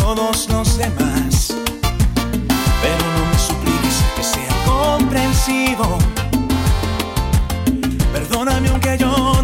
todos los demás. Pero no me supliques que sea comprensivo. Perdóname aunque yo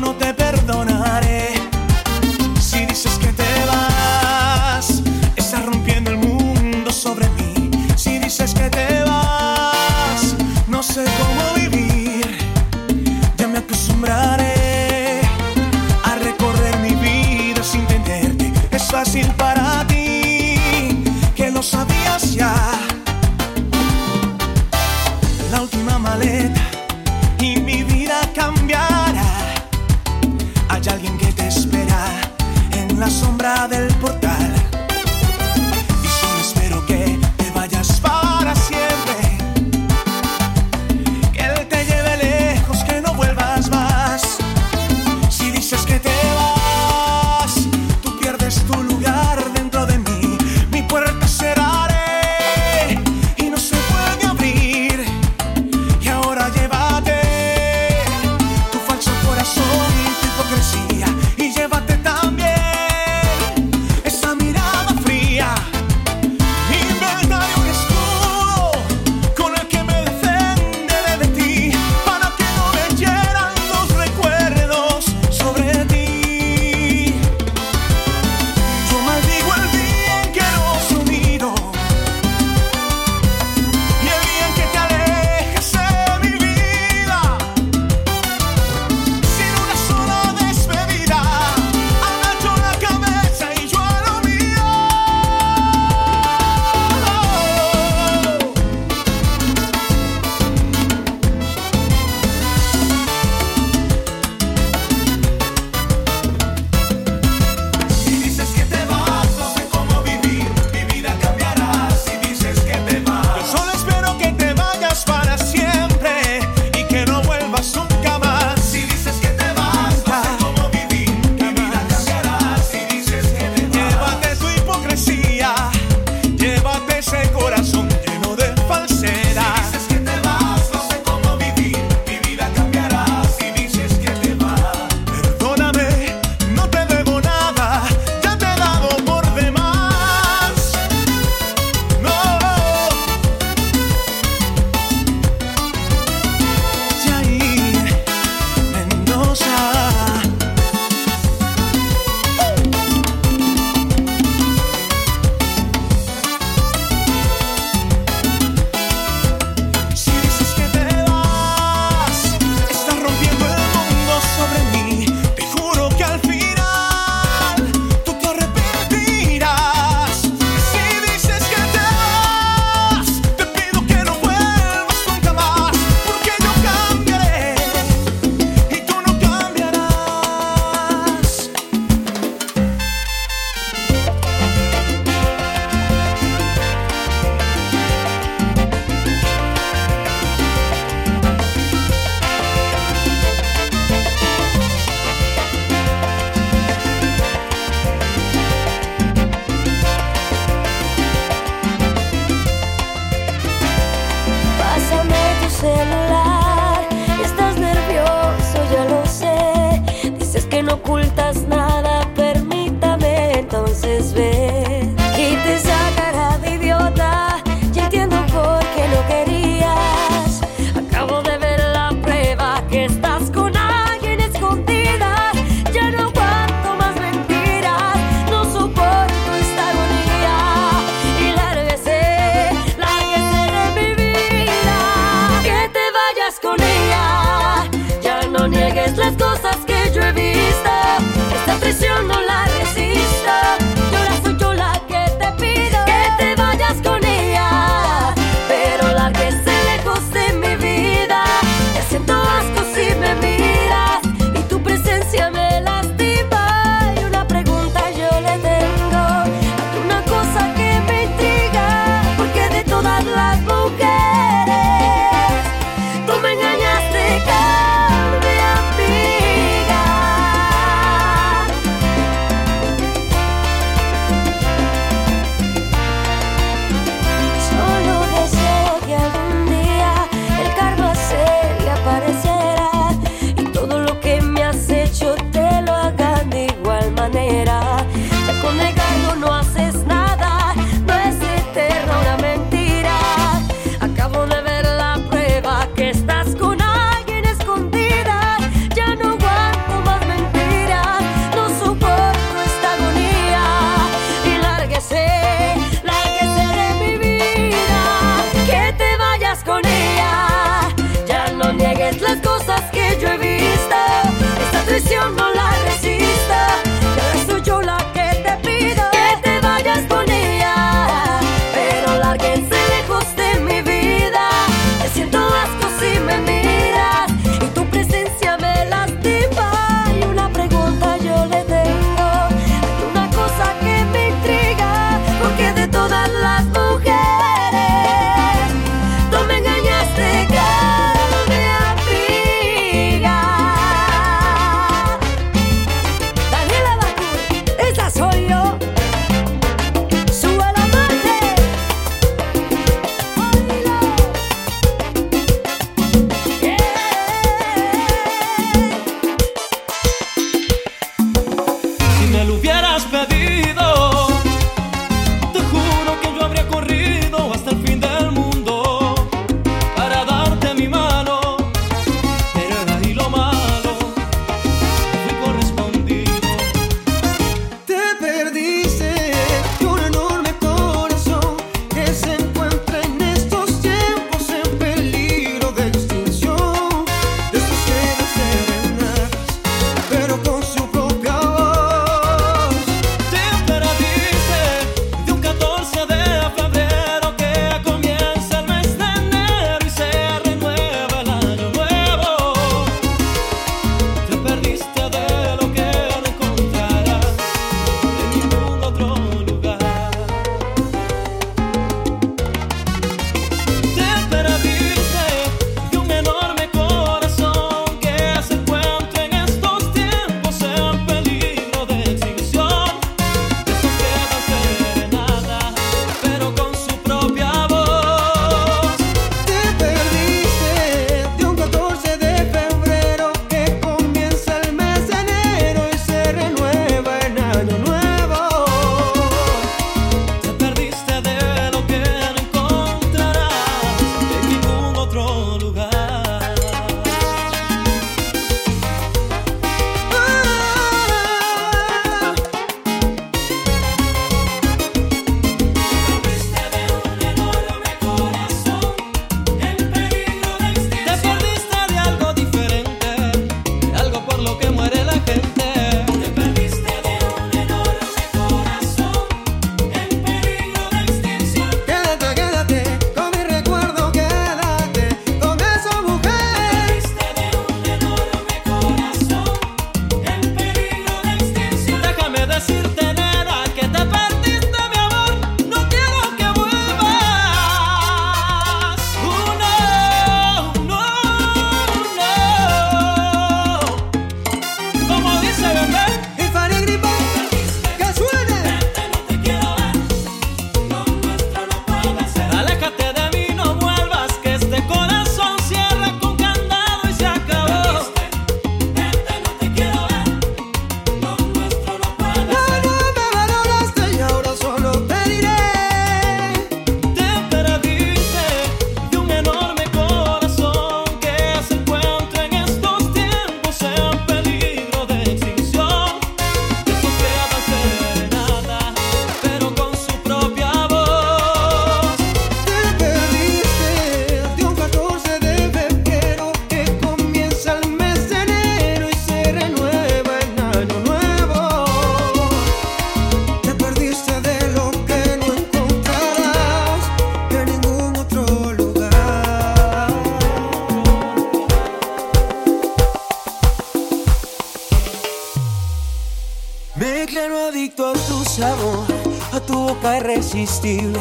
irresistible,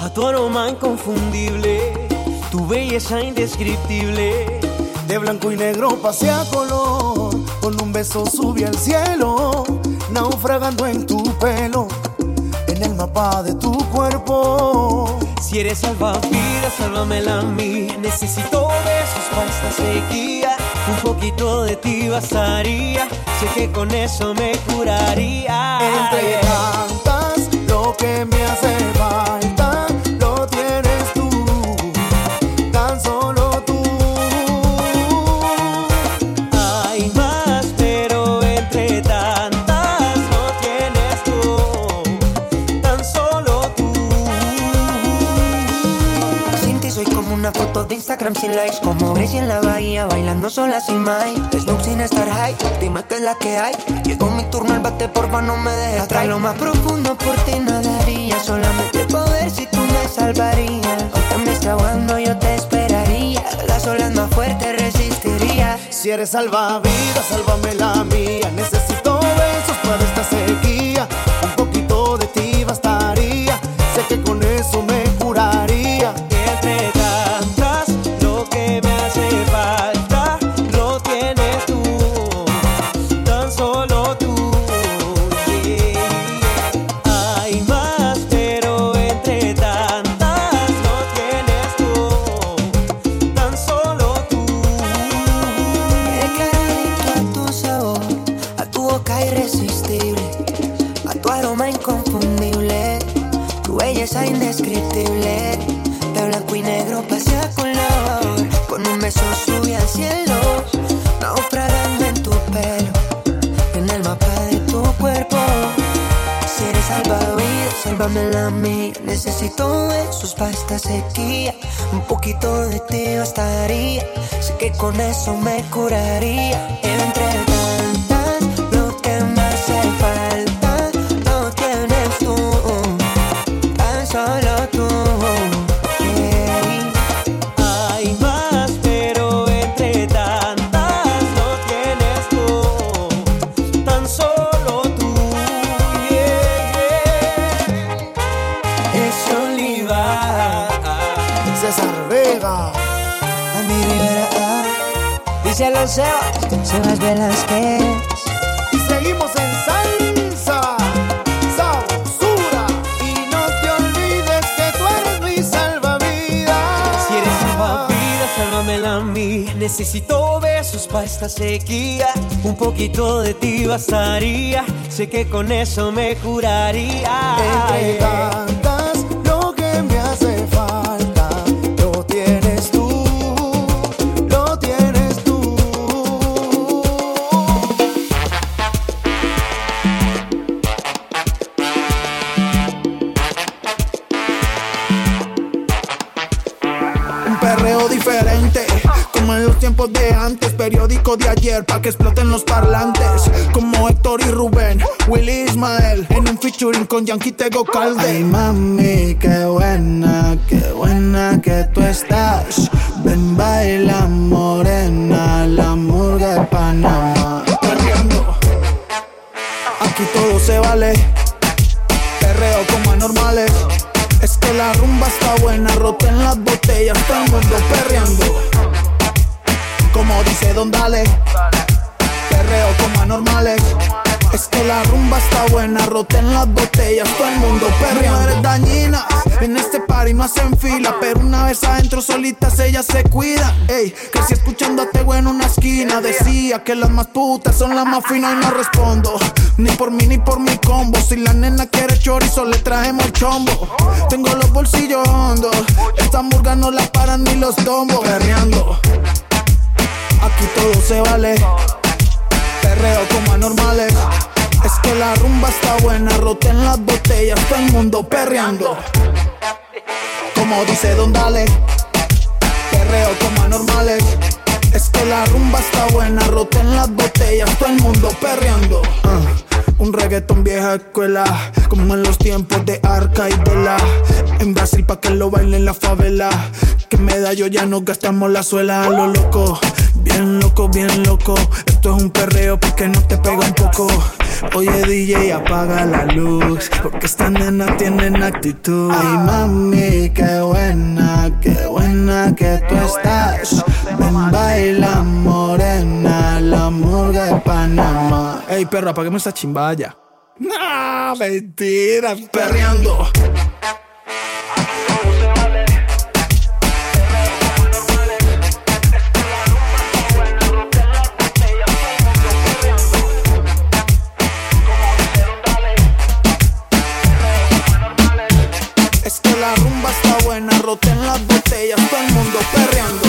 a tu aroma inconfundible, tu belleza indescriptible. De blanco y negro pasea color, con un beso sube al cielo, naufragando en tu pelo, en el mapa de tu cuerpo. Si eres salvavidas, sálvamela a mí. Necesito besos para esta sequía. Un poquito de ti bastaría. Sé que con eso me curaría. Entre que me hace sola sin Mike Snoop sin estar high, dime que es la que hay. Llegó mi turno al bate, porfa no me dejes atrás. Lo más profundo por ti nadaría Solamente poder si tú me salvarías. Aunque me esté ahogando yo te esperaría. Las olas más fuertes resistiría. Si eres salvavidas, sálvame la mía. Necesito salvavidas, sálvame la mía Necesito besos para esta sequía. Un poquito de ti bastaría Sé que con eso me curaría. Entre Sebas Velázquez Y seguimos en salsa. Sabrosura. Y no te olvides que tú eres mi salvavidas. Si eres salvavidas, sálvamela a mí. Necesito besos para esta sequía. Un poquito de ti bastaría. Sé que con eso me curaría. De ayer, pa' que exploten los parlantes. Como Héctor y Rubén, Willy Ismael, en un featuring con Yankee Tego Calde. Ay, mami, qué buena, qué buena que tú estás. Ven, baila morena, la murga de Panamá. Aquí todo se vale, perreo como anormales. Es que la rumba está buena, roten las botellas, todo el mundo perreando. Como dice Don Dale, perreo como anormales. Es que la rumba está buena, roten las botellas, todo el mundo perreando. Mujeres dañinas, en este party no hacen fila, pero una vez adentro solitas ellas se cuidan. Ey, crecí escuchando a Tego en una esquina, decía que las más putas son las más finas y no respondo. Ni por mí ni por mi combo, si la nena quiere chorizo le trajemos el chombo. Tengo los bolsillos hondos, esta murga no la paran ni los tombos. Perreando, aquí todo se vale perreo como anormales. Es que la rumba está buena, roten las botellas, todo el mundo perreando. Como dice Don Dale, perreo como anormales. Es que la rumba está buena, roten las botellas, todo el mundo perreando. Ah, un reggaetón vieja escuela, como en los tiempos de Arca y de la. En Brasil pa' que lo bailen en la favela. Que medallo ya no gastamos la suela lo loco. Bien loco, bien loco. Esto es un perreo porque no te pega un poco. Oye DJ apaga la luz Porque esta nena tienen actitud. Ay mami, qué buena, qué buena que tú estás. Ven baila morena, la murga de Panamá. Ey perro, apaguemos esta chimbaya. No, mentira, perreando roten las botellas, todo el mundo perreando.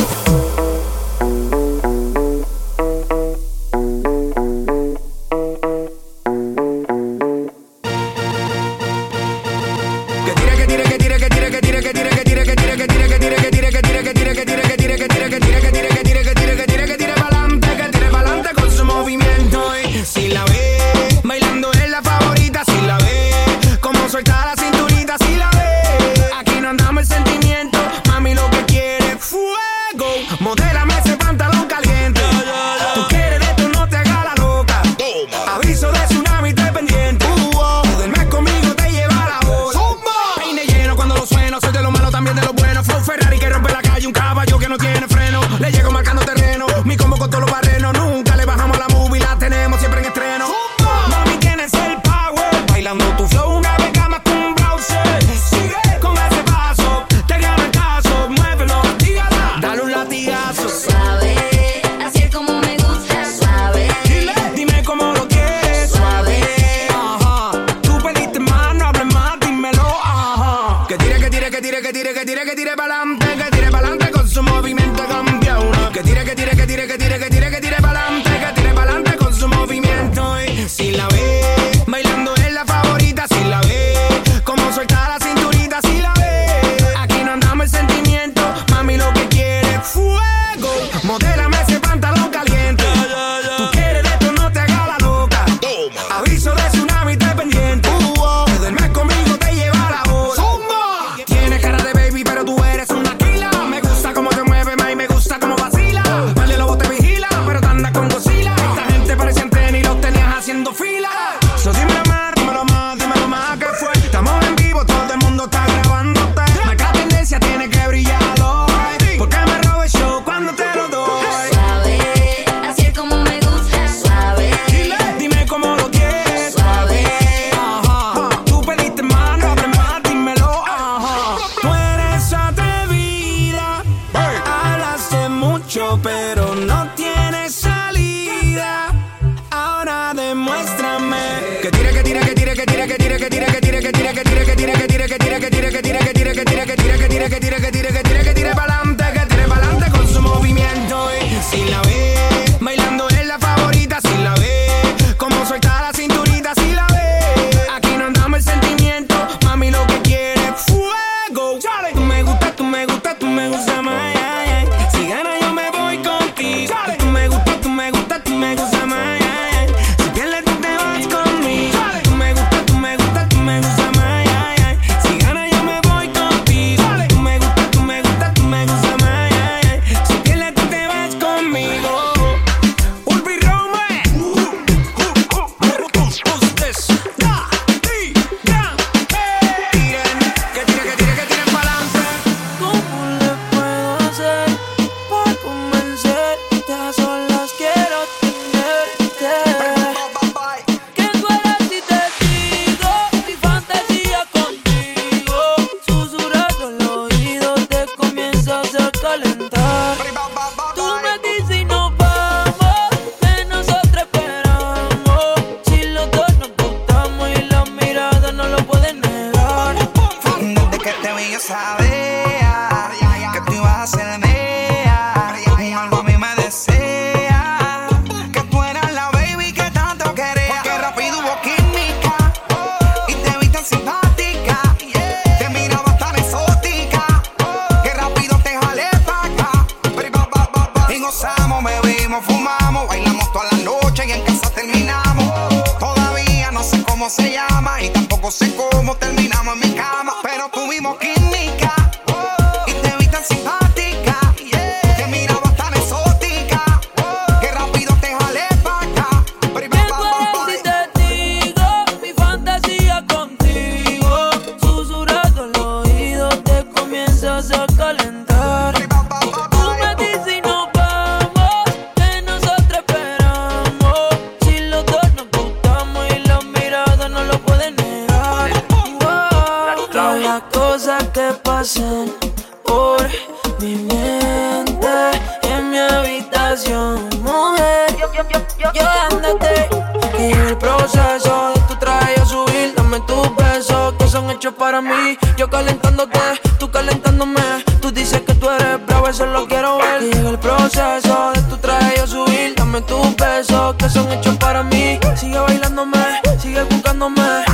eso lo quiero ver. Que llega el proceso de tu traje yo subir. Dame tus besos que son hechos para mí. Sigue bailándome, sigue buscándome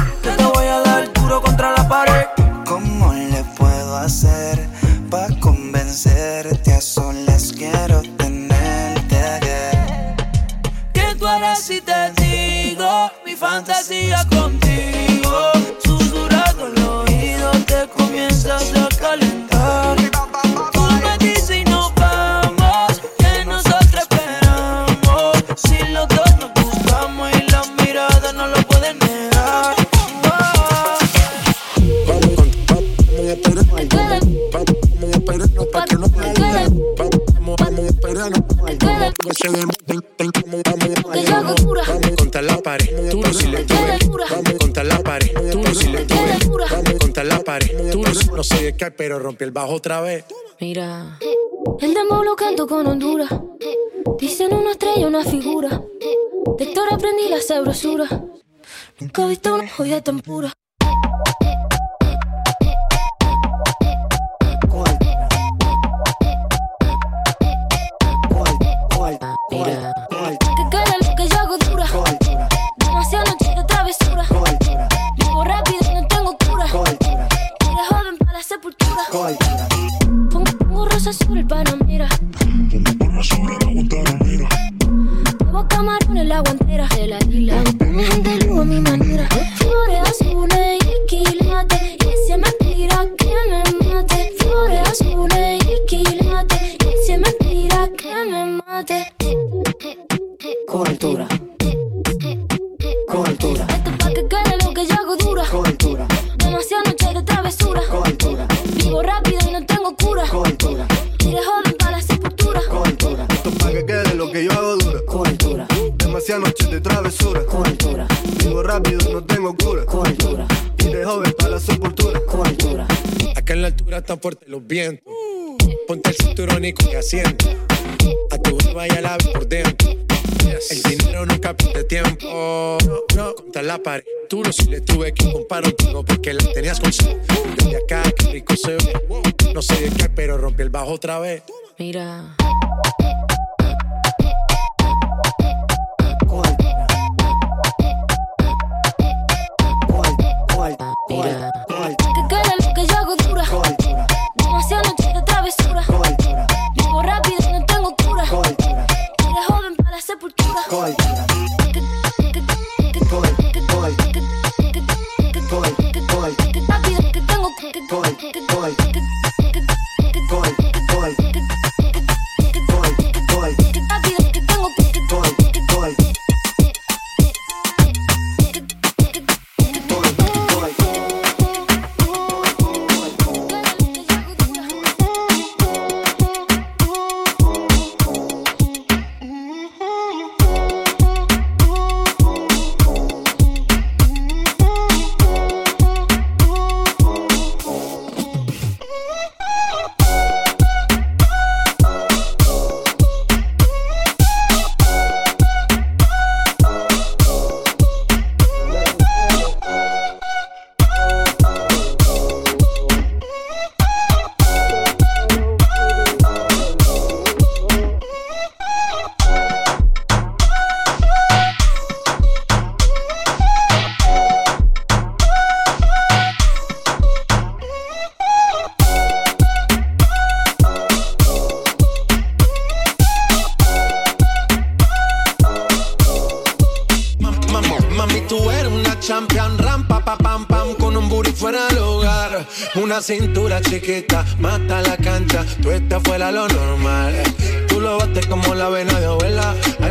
bajo otra vez. Mira. El demo lo canto con Honduras. Dicen una estrella, una figura. De Héctor la sabrosura. Nunca he visto una joya tan pura. Mira. Que queda lo que yo hago dura. Demasiado noche de travesura. Vivo rápido, y no tengo cura. Eres joven para la sepultura. que asiento. A tu vaya la por dentro. El dinero nunca pide tiempo. No, contra la pared. Duro si le tuve que comprar un poco porque la tenías con sed. Yo de acá, qué rico se ve. No sé de qué, pero rompí el bajo otra vez. Mira.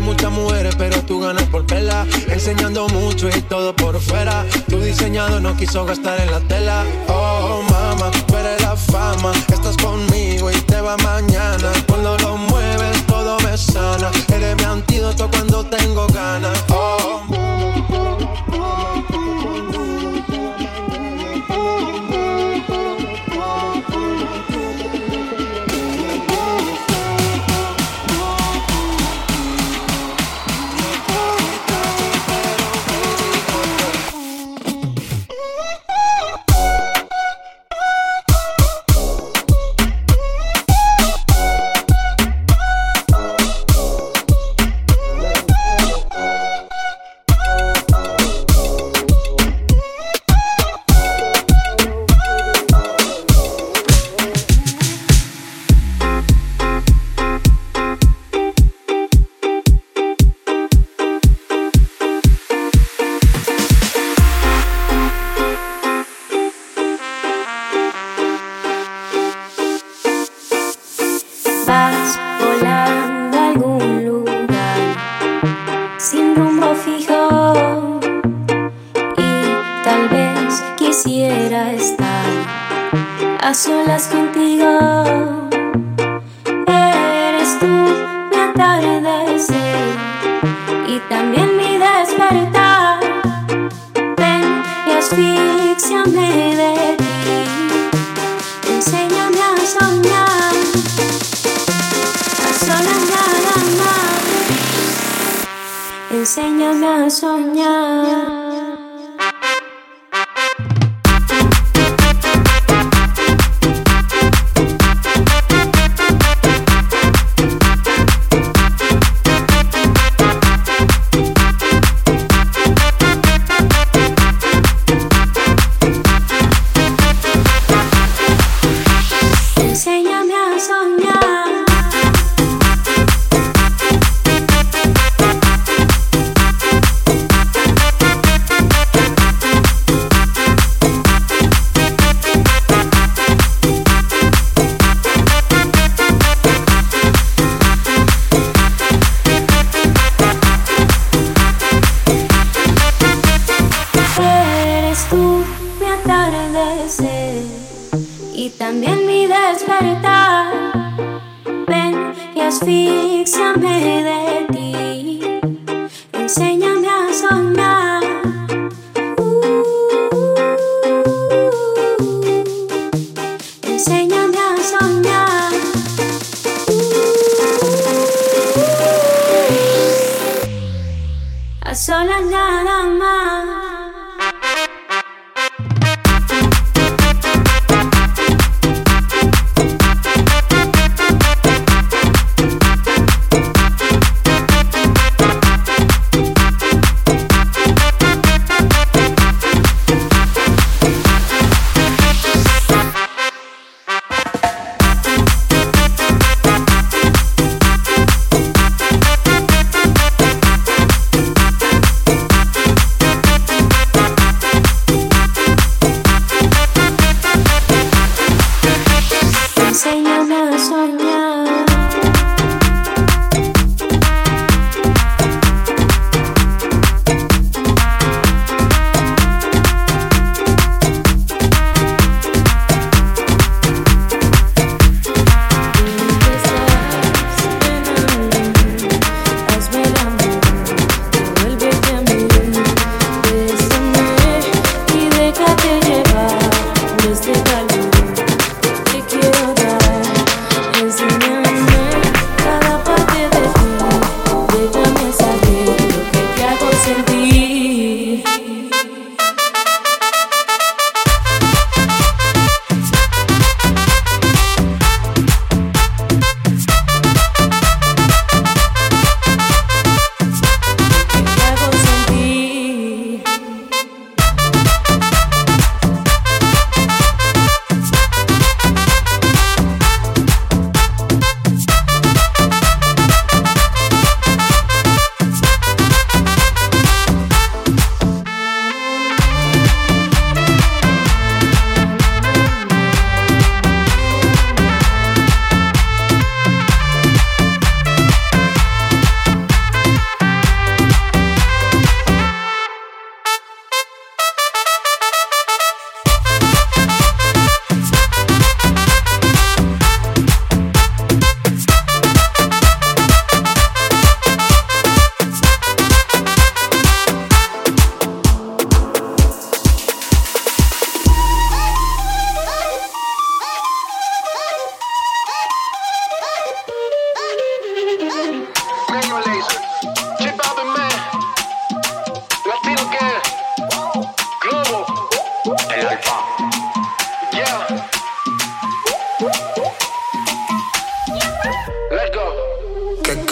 muchas mujeres, pero tú ganas por tela. Enseñando mucho y todo por fuera. Tu diseñado no quiso gastar en la tela. Oh, mama, tú eres la fama. Estás conmigo y te va mañana. Cuando lo mueves, todo me sana. Eres mi antídoto cuando tengo ganas. Oh,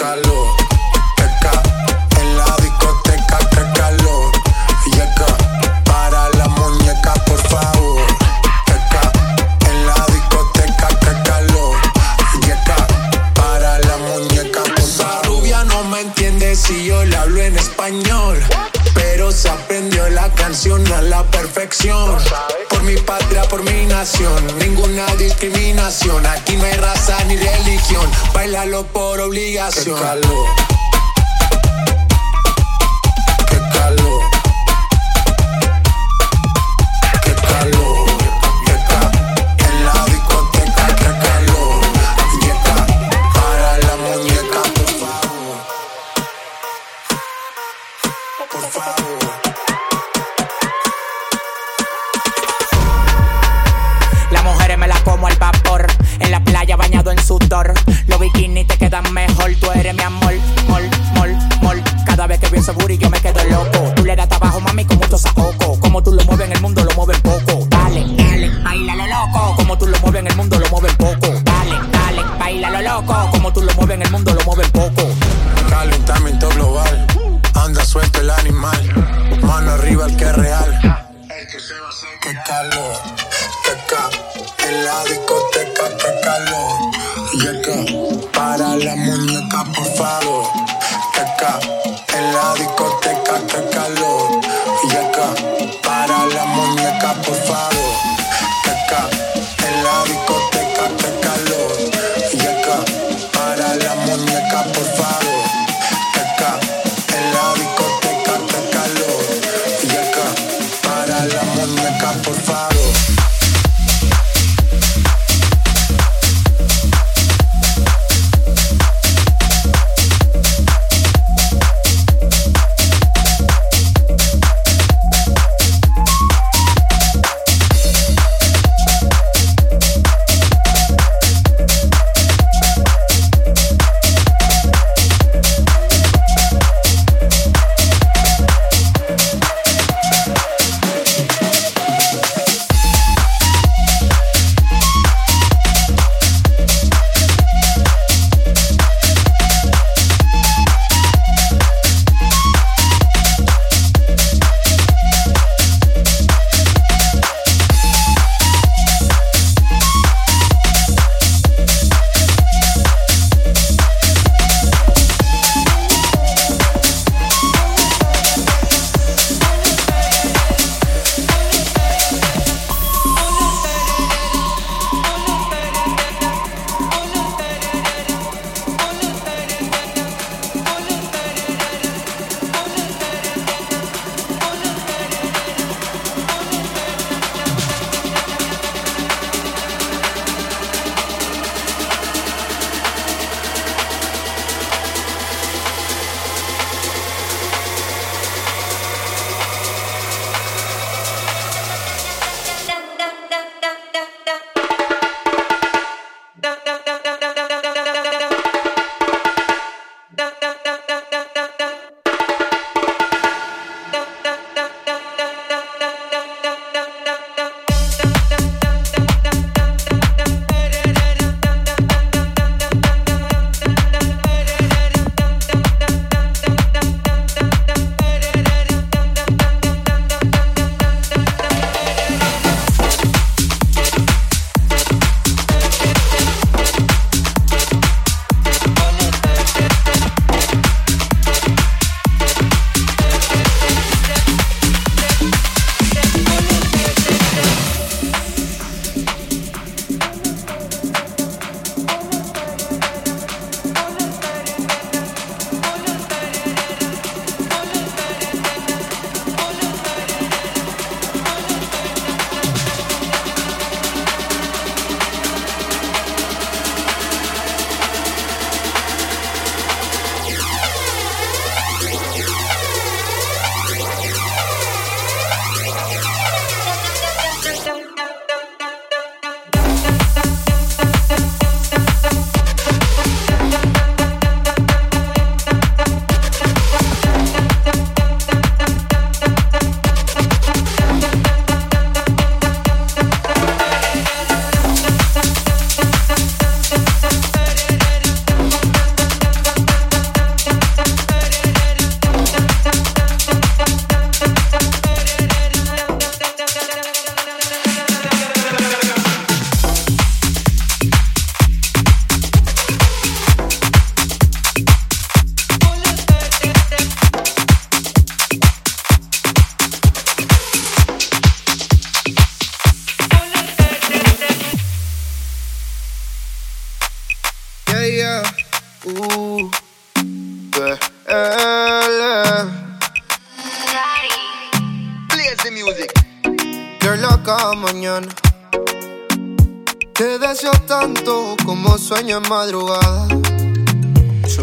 calor. Para la muñeca. La rubia no me entiende si yo le hablo en español. Pero se aprendió la canción a la perfección. Por mi patria, por mi nación, ninguna discriminación aquí por obligación. Calor. Calor. Y acá, para la muñeca, por favor. Que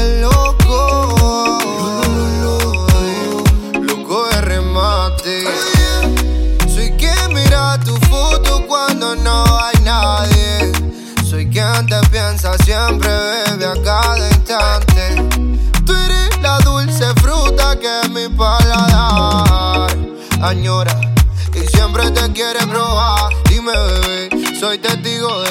suelo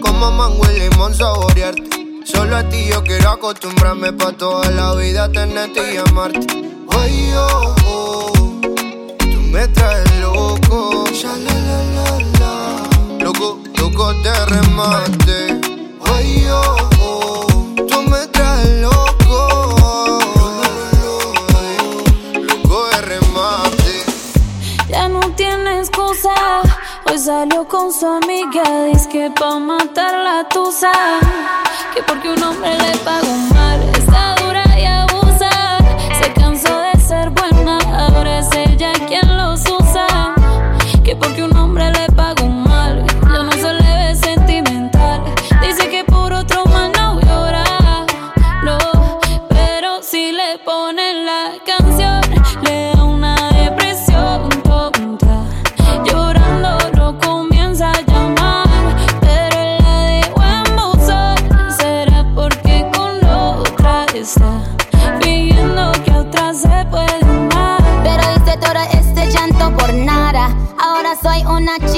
Como mango y limón saborearte. Solo a ti yo quiero acostumbrarme pa' toda la vida tenerte y amarte. Ay, oh, oh, tú me traes loco. Loco, loco de remate. Ay, oh, oh, Hoy salió con su amiga, dice que pa' matar la tusa. Que porque un hombre le pagó mal,